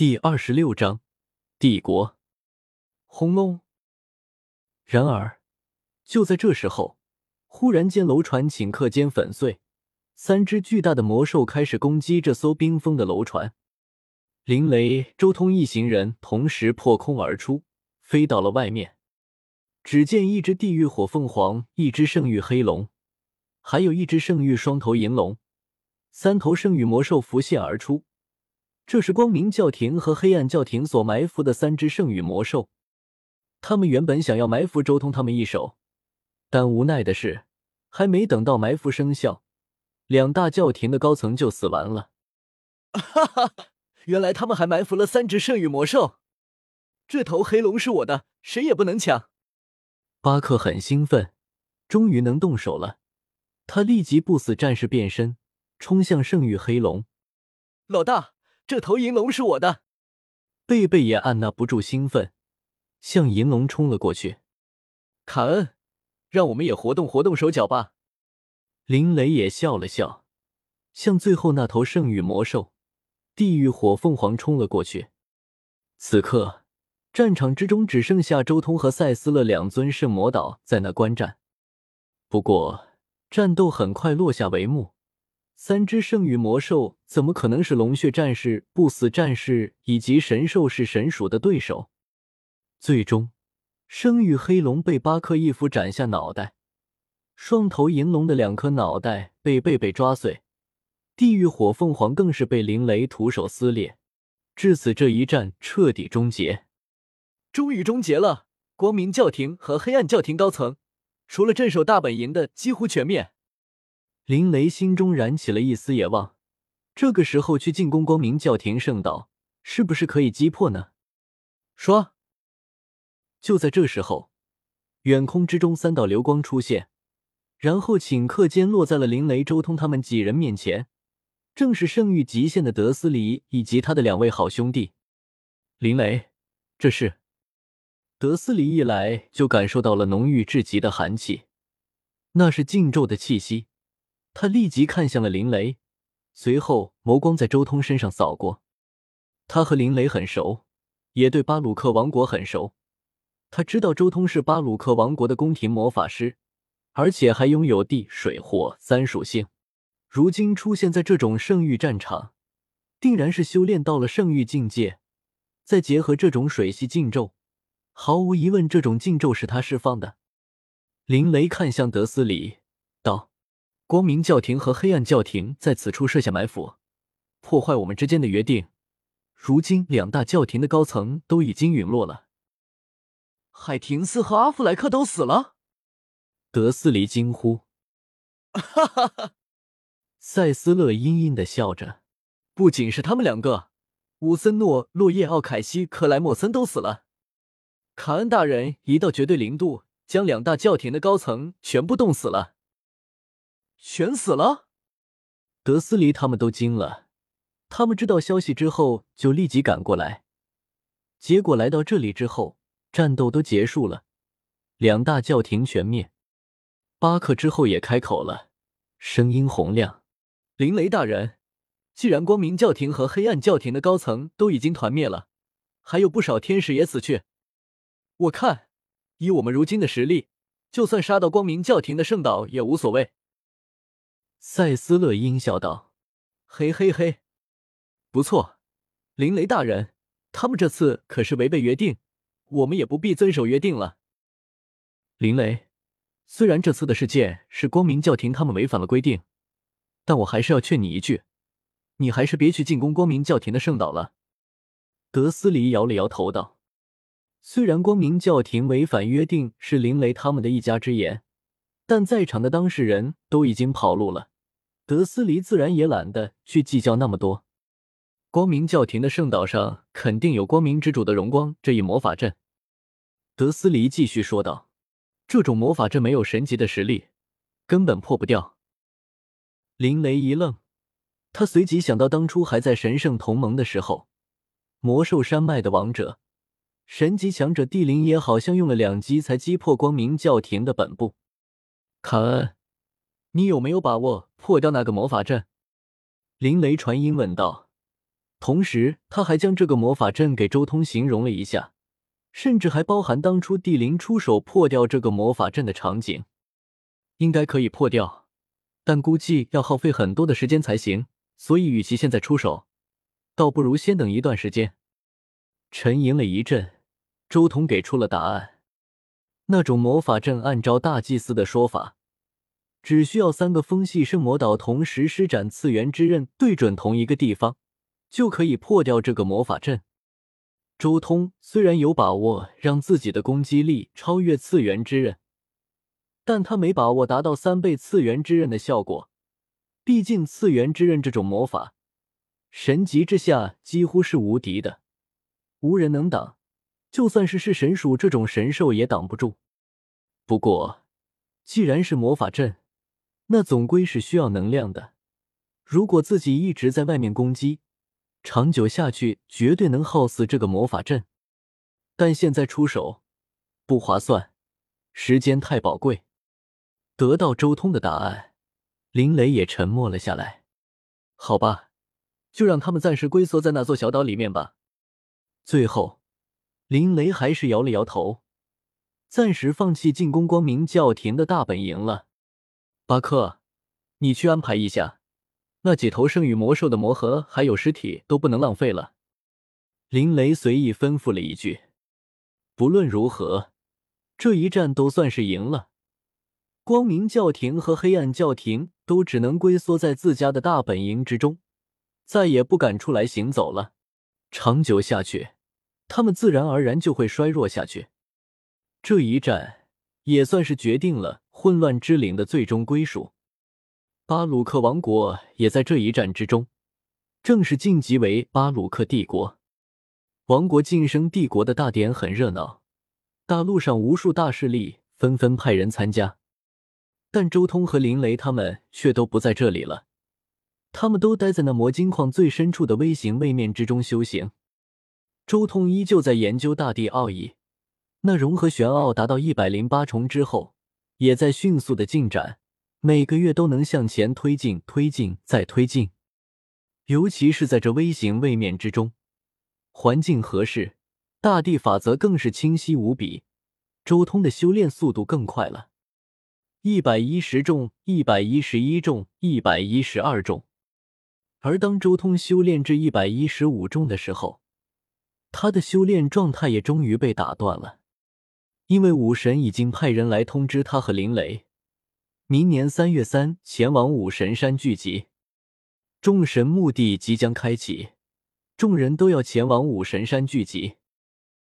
第二十六章帝国。轰隆！然而，就在这时候，忽然间楼船顷刻间粉碎，三只巨大的魔兽开始攻击这艘冰封的楼船。林雷、周通一行人同时破空而出，飞到了外面。只见一只地狱火凤凰，一只圣域黑龙，还有一只圣域双头银龙，三头圣域魔兽浮现而出。这是光明教廷和黑暗教廷所埋伏的三只圣域魔兽，他们原本想要埋伏周通他们一手，但无奈的是，还没等到埋伏生效，两大教廷的高层就死完了。哈哈，原来他们还埋伏了三只圣域魔兽，这头黑龙是我的，谁也不能抢。巴克很兴奋，终于能动手了，他立即不死战士变身，冲向圣域黑龙。老大。这头银龙是我的，贝贝也按捺不住兴奋，向银龙冲了过去。卡恩，让我们也活动活动手脚吧。林雷也笑了笑，向最后那头圣域魔兽地狱火凤凰冲了过去。此刻，战场之中只剩下周通和赛斯勒两尊圣魔岛在那观战。不过，战斗很快落下帷幕。三只圣域魔兽怎么可能是龙血战士、不死战士以及神兽式神鼠的对手？最终，圣域黑龙被巴克一斧斩下脑袋，双头银龙的两颗脑袋被贝贝抓碎，地狱火凤凰更是被灵雷徒手撕裂。至此，这一战彻底终结。终于终结了！光明教廷和黑暗教廷高层，除了镇守大本营的，几乎全灭。林雷心中燃起了一丝野望，这个时候去进攻光明教廷圣岛，是不是可以击破呢？说。就在这时候，远空之中三道流光出现，然后顷刻间落在了林雷、周通他们几人面前，正是圣域极限的德斯里以及他的两位好兄弟。林雷，这是德斯里一来就感受到了浓郁至极的寒气，那是禁咒的气息。他立即看向了林雷，随后眸光在周通身上扫过。他和林雷很熟，也对巴鲁克王国很熟。他知道周通是巴鲁克王国的宫廷魔法师，而且还拥有地、水、火三属性。如今出现在这种圣域战场，定然是修炼到了圣域境界。再结合这种水系禁咒，毫无疑问，这种禁咒是他释放的。林雷看向德斯里，道。光明教廷和黑暗教廷在此处设下埋伏，破坏我们之间的约定。如今两大教廷的高层都已经陨落了，海廷斯和阿弗莱克都死了。德斯里惊呼：“哈哈哈！”塞斯勒阴阴的笑着：“不仅是他们两个，乌森诺、洛叶、奥凯西、克莱莫森都死了。卡恩大人一到绝对零度，将两大教廷的高层全部冻死了。”全死了，德斯离他们都惊了。他们知道消息之后，就立即赶过来。结果来到这里之后，战斗都结束了，两大教廷全灭。巴克之后也开口了，声音洪亮：“林雷大人，既然光明教廷和黑暗教廷的高层都已经团灭了，还有不少天使也死去。我看，以我们如今的实力，就算杀到光明教廷的圣岛也无所谓。”塞斯勒阴笑道：“嘿嘿嘿，不错，林雷大人，他们这次可是违背约定，我们也不必遵守约定了。林雷，虽然这次的事件是光明教廷他们违反了规定，但我还是要劝你一句，你还是别去进攻光明教廷的圣岛了。”德斯里摇了摇头道：“虽然光明教廷违反约定是林雷他们的一家之言，但在场的当事人都已经跑路了。”德斯离自然也懒得去计较那么多。光明教廷的圣岛上肯定有光明之主的荣光这一魔法阵。德斯离继续说道：“这种魔法阵没有神级的实力，根本破不掉。”林雷一愣，他随即想到当初还在神圣同盟的时候，魔兽山脉的王者、神级强者帝灵也好像用了两击才击破光明教廷的本部。卡恩。你有没有把握破掉那个魔法阵？林雷传音问道。同时，他还将这个魔法阵给周通形容了一下，甚至还包含当初帝灵出手破掉这个魔法阵的场景。应该可以破掉，但估计要耗费很多的时间才行。所以，与其现在出手，倒不如先等一段时间。沉吟了一阵，周通给出了答案。那种魔法阵，按照大祭司的说法，只需要三个风系圣魔岛同时施展次元之刃，对准同一个地方，就可以破掉这个魔法阵。周通虽然有把握让自己的攻击力超越次元之刃，但他没把握达到三倍次元之刃的效果。毕竟次元之刃这种魔法，神级之下几乎是无敌的。无人能挡，就算是是神鼠这种神兽也挡不住。不过，既然是魔法阵，那总归是需要能量的。如果自己一直在外面攻击，长久下去绝对能耗死这个魔法阵。但现在出手不划算，时间太宝贵。得到周通的答案，林雷也沉默了下来。好吧，就让他们暂时龟缩在那座小岛里面吧。最后，林雷还是摇了摇头，暂时放弃进攻光明教廷的大本营了。巴克，你去安排一下，那几头圣域魔兽的魔核还有尸体都不能浪费了。林雷随意吩咐了一句。不论如何，这一战都算是赢了。光明教廷和黑暗教廷都只能龟缩在自家的大本营之中，再也不敢出来行走了。长久下去，他们自然而然就会衰弱下去。这一战也算是决定了混乱之岭的最终归属。巴鲁克王国也在这一战之中正式晋级为巴鲁克帝国。王国晋升帝国的大典很热闹，大陆上无数大势力纷纷派人参加，但周通和林雷他们却都不在这里了。他们都待在那魔晶矿最深处的微型位面之中修行。周通依旧在研究大地奥义，那融合玄奥达到一百零八重之后，也在迅速的进展，每个月都能向前推进，推进再推进。尤其是在这微型位面之中，环境合适，大地法则更是清晰无比。周通的修炼速度更快了，一百一十重，一百一十一重，一百一十二重。而当周通修炼至一百一十五重的时候，他的修炼状态也终于被打断了，因为武神已经派人来通知他和林雷，明年三月三前往武神山聚集，众神墓地即将开启，众人都要前往武神山聚集。